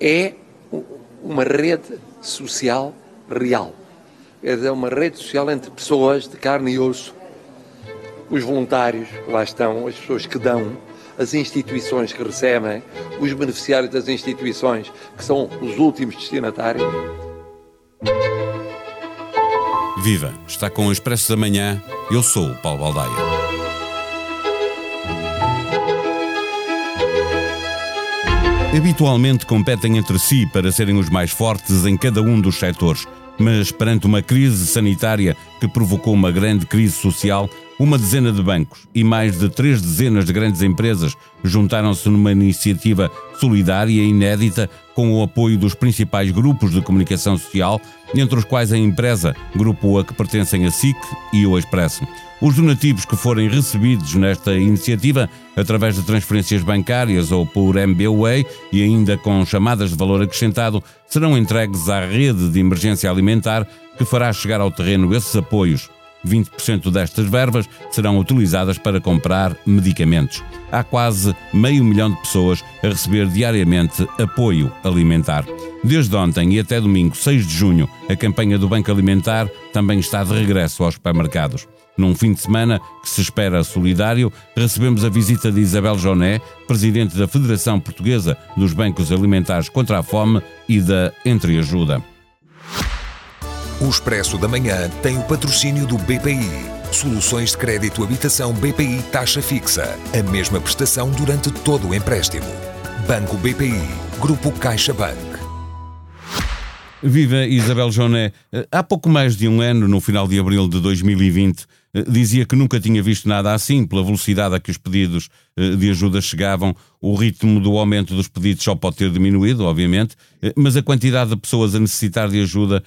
é uma rede social real. É uma rede social entre pessoas de carne e osso. Os voluntários que lá estão, as pessoas que dão, as instituições que recebem, os beneficiários das instituições que são os últimos destinatários. Viva! Está com o Expresso da Manhã. Eu sou o Paulo Baldaia. Habitualmente competem entre si para serem os mais fortes em cada um dos setores, mas perante uma crise sanitária que provocou uma grande crise social, uma dezena de bancos e mais de três dezenas de grandes empresas juntaram-se numa iniciativa solidária e inédita com o apoio dos principais grupos de comunicação social, entre os quais a empresa, grupo a que pertencem a SIC e o Expresso. Os donativos que forem recebidos nesta iniciativa, através de transferências bancárias ou por MBWay e ainda com chamadas de valor acrescentado, serão entregues à rede de emergência alimentar que fará chegar ao terreno esses apoios. 20% destas verbas serão utilizadas para comprar medicamentos. Há quase meio milhão de pessoas a receber diariamente apoio alimentar. Desde ontem e até domingo, 6 de junho, a campanha do Banco Alimentar também está de regresso aos supermercados. Num fim de semana que se espera solidário, recebemos a visita de Isabel Joné, presidente da Federação Portuguesa dos Bancos Alimentares contra a Fome e da Entreajuda. O Expresso da Manhã tem o patrocínio do BPI. Soluções de crédito habitação BPI taxa fixa. A mesma prestação durante todo o empréstimo. Banco BPI. Grupo CaixaBank. Viva Isabel Joné. Há pouco mais de um ano, no final de abril de 2020, eh, dizia que nunca tinha visto nada assim, pela velocidade a que os pedidos eh, de ajuda chegavam. O ritmo do aumento dos pedidos só pode ter diminuído, obviamente, eh, mas a quantidade de pessoas a necessitar de ajuda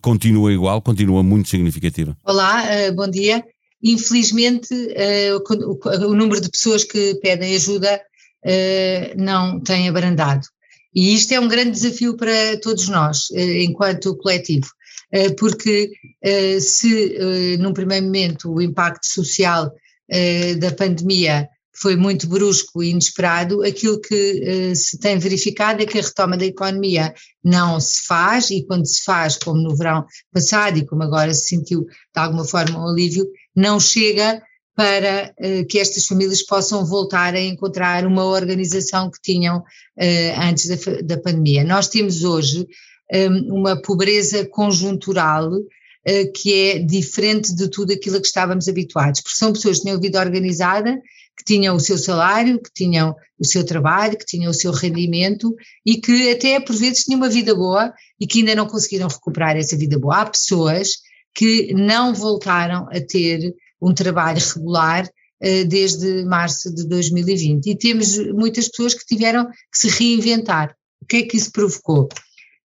continua igual, continua muito significativa. Olá, bom dia. Infelizmente, o número de pessoas que pedem ajuda não tem abrandado. E isto é um grande desafio para todos nós, enquanto coletivo. Eh, porque eh, se eh, num primeiro momento o impacto social da pandemia foi muito brusco e inesperado, aquilo que se tem verificado é que a retoma da economia não se faz, e quando se faz, como no verão passado e como agora se sentiu de alguma forma um alívio, não chega para que estas famílias possam voltar a encontrar uma organização que tinham antes da, pandemia. Nós temos hoje uma pobreza conjuntural eh, que é diferente de tudo aquilo a que estávamos habituados, porque são pessoas que tinham vida organizada, que tinham o seu salário, que tinham o seu trabalho, que tinham o seu rendimento e que até por vezes tinham uma vida boa e que ainda não conseguiram recuperar essa vida boa. Há pessoas que não voltaram a ter um trabalho regular eh, desde março de 2020 e temos muitas pessoas que tiveram que se reinventar. O que é que isso provocou?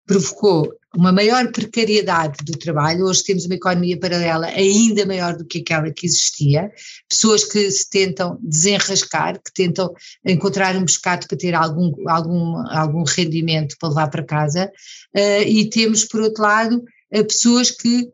Provocou uma maior precariedade do trabalho. Hoje temos uma economia paralela ainda maior do que aquela que existia. Pessoas que se tentam desenrascar, que tentam encontrar um pescado para ter algum, algum, algum rendimento para levar para casa. Uh, e temos, por outro lado, uh, pessoas que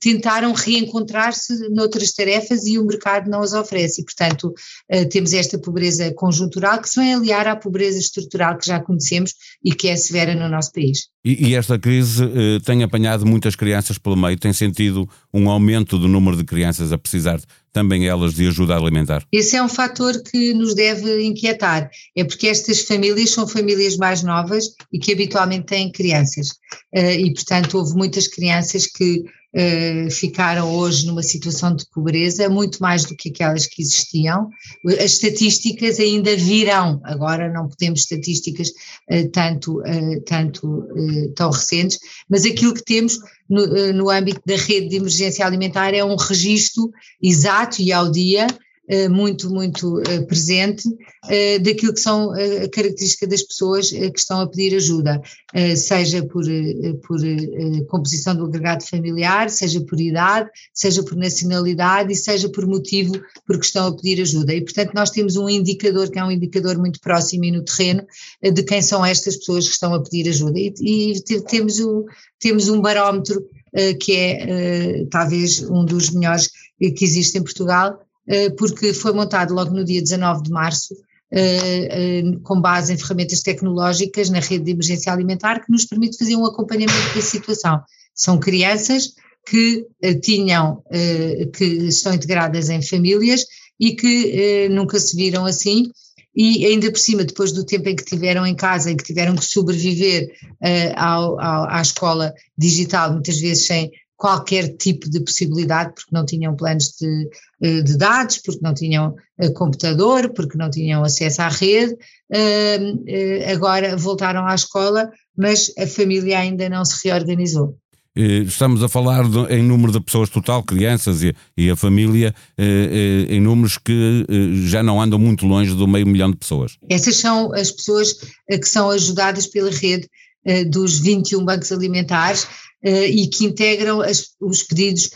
tentaram reencontrar-se noutras tarefas e o mercado não as oferece. E, portanto, uh, temos esta pobreza conjuntural que se vem aliar à pobreza estrutural que já conhecemos e que é severa no nosso país. E, e esta crise tem apanhado muitas crianças pelo meio, tem sentido um aumento do número de crianças a precisar também elas de ajuda alimentar? Esse é um fator que nos deve inquietar, é porque estas famílias são famílias mais novas e que habitualmente têm crianças. E, portanto, houve muitas crianças que uh, ficaram hoje numa situação de pobreza muito mais do que aquelas que existiam. As estatísticas ainda virão, agora não podemos estatísticas uh, tanto, uh, tanto tão recentes, mas aquilo que temos no, no âmbito da rede de emergência alimentar é um registro exato e ao dia eh, muito, muito eh, presente eh, daquilo que são a característica das pessoas que estão a pedir ajuda, seja por, por composição do agregado familiar, seja por idade, seja por nacionalidade e seja por motivo porque estão a pedir ajuda. E, portanto, nós temos um indicador que é um indicador muito próximo e no terreno de quem são estas pessoas que estão a pedir ajuda. E, e temos, o, temos um barómetro que é talvez um dos melhores que existe em Portugal, eh, porque foi montado logo no dia 19 de março com base em ferramentas tecnológicas na rede de emergência alimentar que nos permite fazer um acompanhamento da situação. São crianças que tinham, que estão integradas em famílias e que nunca se viram assim e ainda por cima, depois do tempo em que tiveram em casa e que tiveram que sobreviver uh, ao, ao, à escola digital, muitas vezes sem qualquer tipo de possibilidade, porque não tinham planos de, eh, de dados, porque não tinham uh, computador, porque não tinham acesso à rede, uh, agora voltaram à escola, mas a família ainda não se reorganizou. Eh, estamos a falar de, em número de pessoas total, crianças e, e a família, eh, eh, em números que já não andam muito longe do meio milhão de pessoas. Essas são as pessoas que são ajudadas pela rede dos 21 bancos alimentares e que integram as, os pedidos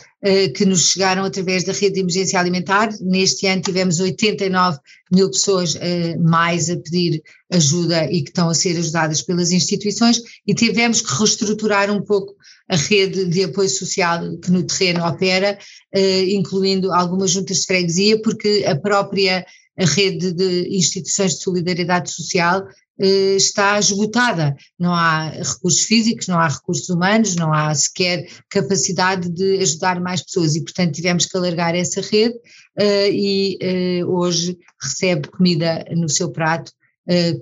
que nos chegaram através da rede de emergência alimentar. Neste ano tivemos 89 mil pessoas mais a pedir ajuda e que estão a ser ajudadas pelas instituições e tivemos que reestruturar um pouco a rede de apoio social que no terreno opera, eh, incluindo algumas juntas de freguesia, porque a própria rede de instituições de solidariedade social eh, está esgotada. Não há recursos físicos, não há recursos humanos, não há sequer capacidade de ajudar mais pessoas e, portanto, tivemos que alargar essa rede eh, e hoje recebe comida no seu prato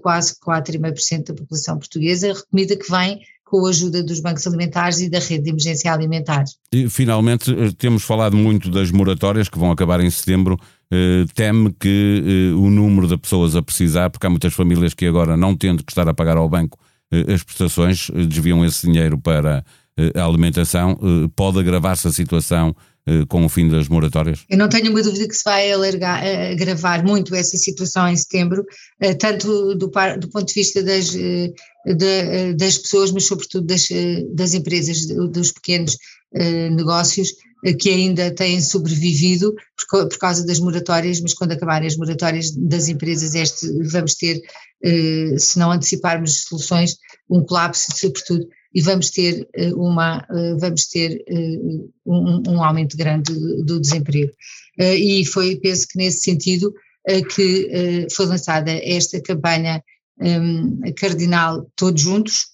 quase 4,5% da população portuguesa, comida que vem com a ajuda dos bancos alimentares e da rede de emergência alimentar. E, finalmente, eh, temos falado muito das moratórias que vão acabar em setembro. Eh, teme que eh, o número de pessoas a precisar, porque há muitas famílias que agora, não tendo que estar a pagar ao banco as prestações, desviam esse dinheiro para a alimentação, pode agravar-se a situação com o fim das moratórias? Eu não tenho uma dúvida que se vai alargar, agravar muito essa situação em setembro, tanto do, do ponto de vista das, de, das pessoas, mas sobretudo das, das empresas, dos pequenos negócios que ainda têm sobrevivido por, por, causa das moratórias, mas quando acabarem as moratórias das empresas, este, vamos ter, se não anteciparmos soluções, um colapso, sobretudo e vamos ter eh, uma eh, vamos ter eh, um, um aumento grande do desemprego. E foi penso que nesse sentido que foi lançada esta campanha cardinal todos juntos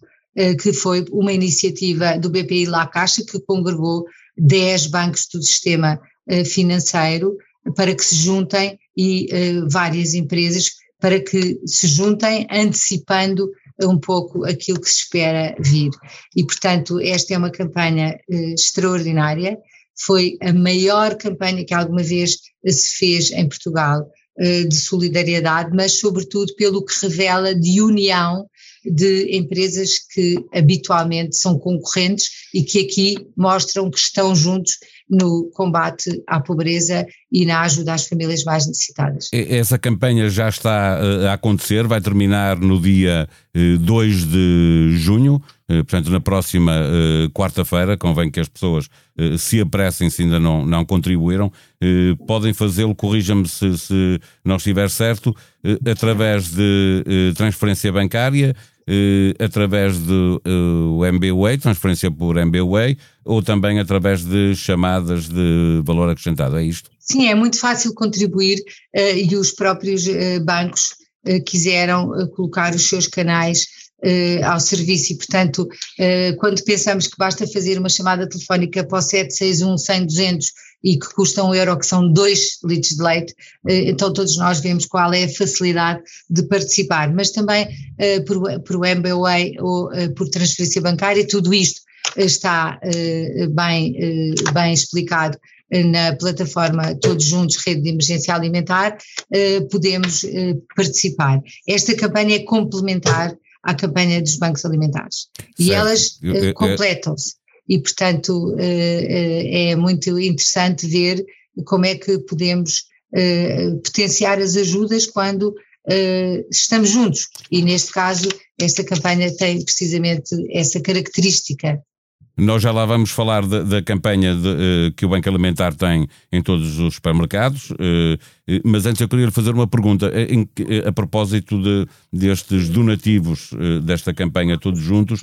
que foi uma iniciativa do BPI La Caixa que congregou 10 bancos do sistema financeiro para que se juntem e várias empresas para que se juntem antecipando um pouco aquilo que se espera vir. E, portanto, esta é uma campanha eh, extraordinária, foi a maior campanha que alguma vez se fez em Portugal eh, de solidariedade, mas sobretudo pelo que revela de união de empresas que habitualmente são concorrentes e que aqui mostram que estão juntos no combate à pobreza e na ajuda às famílias mais necessitadas. Essa campanha já está eh, a acontecer, vai terminar no dia 2 eh, de junho, eh, portanto, na próxima quarta-feira. Convém que as pessoas se apressem se ainda não, não contribuíram. Podem fazê-lo, corrija-me se, se não estiver certo, através de transferência bancária eh, através do uh, MBWay, transferência por MBWay, ou também através de chamadas de valor acrescentado, é isto? Sim, é muito fácil contribuir uh, e os próprios bancos quiseram colocar os seus canais ao serviço e, portanto, quando pensamos que basta fazer uma chamada telefónica para o 761 100 200 e que custam um euro, que são dois litros de leite, eh, então todos nós vemos qual é a facilidade de participar, mas também eh, por, por MBWay ou eh, por transferência bancária, tudo isto está bem, bem explicado na plataforma Todos Juntos, Rede de Emergência Alimentar, podemos participar. Esta campanha é complementar à campanha dos bancos alimentares. E elas completam-se e, portanto, eh, eh, é muito interessante ver como é que podemos eh, potenciar as ajudas quando estamos juntos. E, neste caso, esta campanha tem precisamente essa característica nós já lá vamos falar da, da campanha de, uh, que o Banco Alimentar tem em todos os supermercados, uh, mas antes eu queria fazer uma pergunta em, a propósito de, destes donativos desta campanha todos juntos.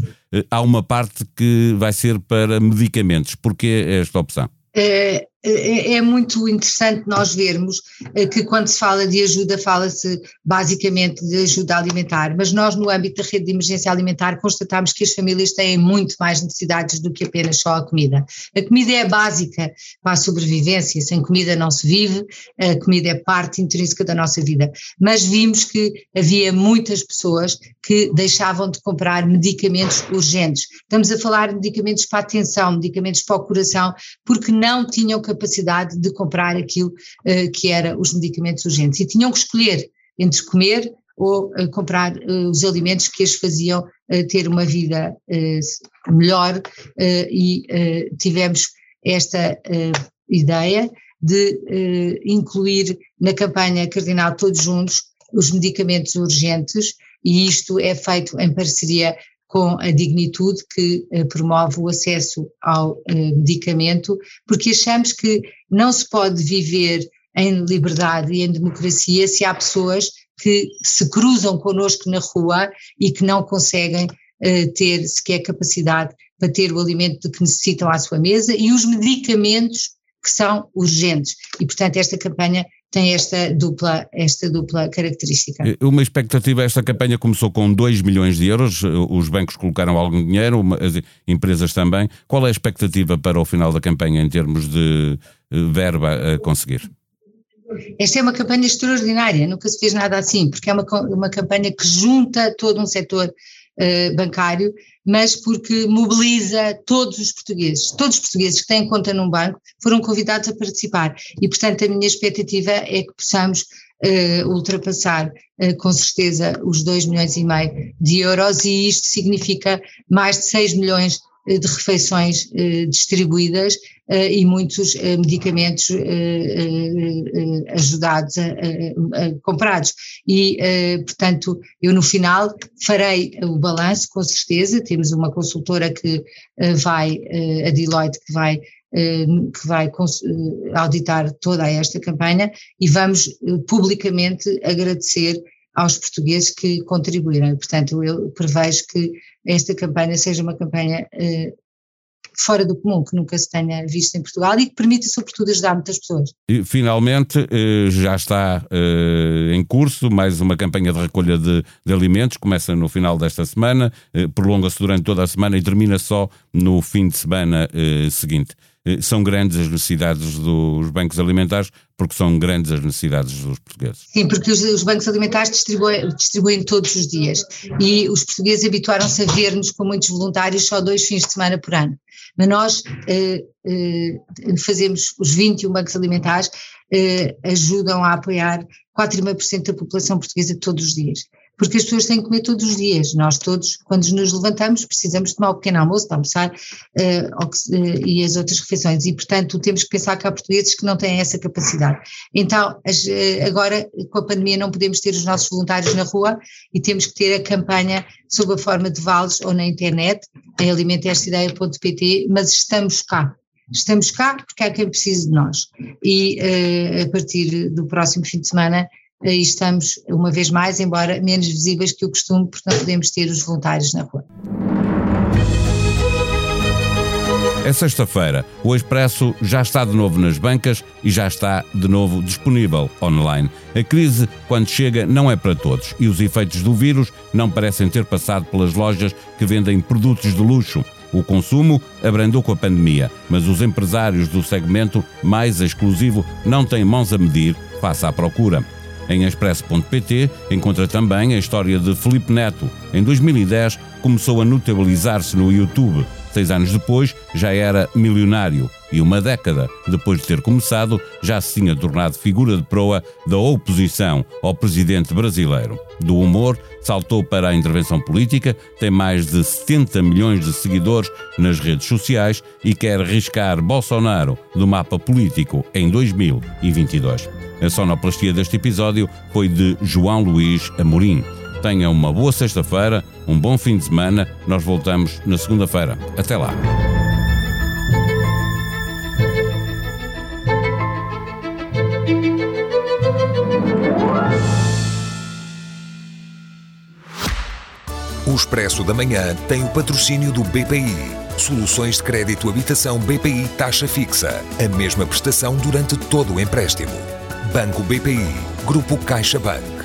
há uma parte que vai ser para medicamentos. Porquê esta opção? é, é muito interessante nós vermos eh, que quando se fala de ajuda, fala-se basicamente de ajuda alimentar, mas nós no âmbito da rede de emergência alimentar constatamos que as famílias têm muito mais necessidades do que apenas só a comida. A comida é básica para a sobrevivência, sem comida não se vive, a comida é parte intrínseca da nossa vida, mas vimos que havia muitas pessoas que deixavam de comprar medicamentos urgentes. Estamos a falar de medicamentos para a atenção, medicamentos para o coração, porque não tinham capacidade de comprar aquilo uh, que era os medicamentos urgentes. E tinham que escolher entre comer ou uh, comprar uh, os alimentos que as faziam ter uma vida melhor e tivemos esta ideia de incluir na campanha Cardinal Todos Juntos os medicamentos urgentes e isto é feito em parceria com a dignitude que eh, promove o acesso ao eh, medicamento, porque achamos que não se pode viver em liberdade e em democracia se há pessoas que se cruzam connosco na rua e que não conseguem eh, ter sequer capacidade para ter o alimento de que necessitam à sua mesa e os medicamentos que são urgentes. E, portanto, esta campanha tem esta dupla, esta dupla característica. Eh, uma expectativa, esta campanha começou com 2 milhões de euros, eh, os bancos colocaram algum dinheiro, as empresas também. Qual é a expectativa para o final da campanha em termos de eh, verba a conseguir? Esta é uma campanha extraordinária, nunca se fez nada assim, porque é uma, uma campanha que junta todo um setor uh, bancário mas porque mobiliza todos os portugueses. Todos os portugueses que têm conta num banco foram convidados a participar e, portanto, a minha expectativa é que possamos uh, ultrapassar uh, com certeza os 2 milhões e meio de euros e isto significa mais de 6 milhões eh, de refeições eh, distribuídas eh, e muitos medicamentos ajudados, comprados. E, portanto, eu no final farei o balanço, com certeza, temos uma consultora que vai, a Deloitte, que vai que vai auditar toda esta campanha e vamos publicamente agradecer aos portugueses que contribuíram. Portanto, eu prevejo que esta campanha seja uma campanha fora do comum, que nunca se tenha visto em Portugal e que permita, sobretudo, ajudar muitas pessoas. E, finalmente, uh, já está uh, em curso mais uma campanha de recolha de, de alimentos, começa no final desta semana, prolonga-se durante toda a semana e termina só no fim de semana seguinte. Eh, são grandes as necessidades dos bancos alimentares, porque são grandes as necessidades dos portugueses. Sim, porque os, os bancos alimentares distribuem, distribuem, todos os dias e os portugueses habituaram-se a ver-nos com muitos voluntários só dois fins de semana por ano. Mas nós eh, eh, fazemos os 21 bancos alimentares, eh, ajudam a apoiar 4,5% da população portuguesa todos os dias porque as pessoas têm que comer todos os dias. Nós todos, quando nos levantamos, precisamos tomar o pequeno almoço, para almoçar uh, uh, e as outras refeições. E, portanto, temos que pensar que há portugueses que não têm essa capacidade. Então, as, uh, agora, com a pandemia, não podemos ter os nossos voluntários na rua e temos que ter a campanha sob a forma de vales ou na internet, em alimentestaideia.pt, mas estamos cá. Estamos cá porque há quem precise de nós. E a partir do próximo fim de semana e estamos, uma vez mais, embora menos visíveis que o costume, porque não podemos ter os voluntários na rua. É sexta-feira. O Expresso já está de novo nas bancas e já está de novo disponível online. A crise, quando chega, não é para todos e os efeitos do vírus não parecem ter passado pelas lojas que vendem produtos de luxo. O consumo abrandou com a pandemia, mas os empresários do segmento mais exclusivo não têm mãos a medir face à procura. Em expresso.pt encontra também a história de Felipe Neto. Em 2010 começou a notabilizar-se no YouTube. Seis anos depois já era milionário e uma década depois de ter começado já se tinha tornado figura de proa da oposição ao presidente brasileiro. Do humor, saltou para a intervenção política, tem mais de 70 milhões de seguidores nas redes sociais e quer riscar Bolsonaro do mapa político em 2022. A sonoplastia deste episódio foi de João Luís Amorim. Tenha uma boa sexta-feira, um bom fim de semana. Nós voltamos na segunda-feira. Até lá. Expresso da Manhã tem o patrocínio do BPI. Soluções de crédito habitação BPI taxa fixa. A mesma prestação durante todo o empréstimo. Banco BPI. Grupo CaixaBank.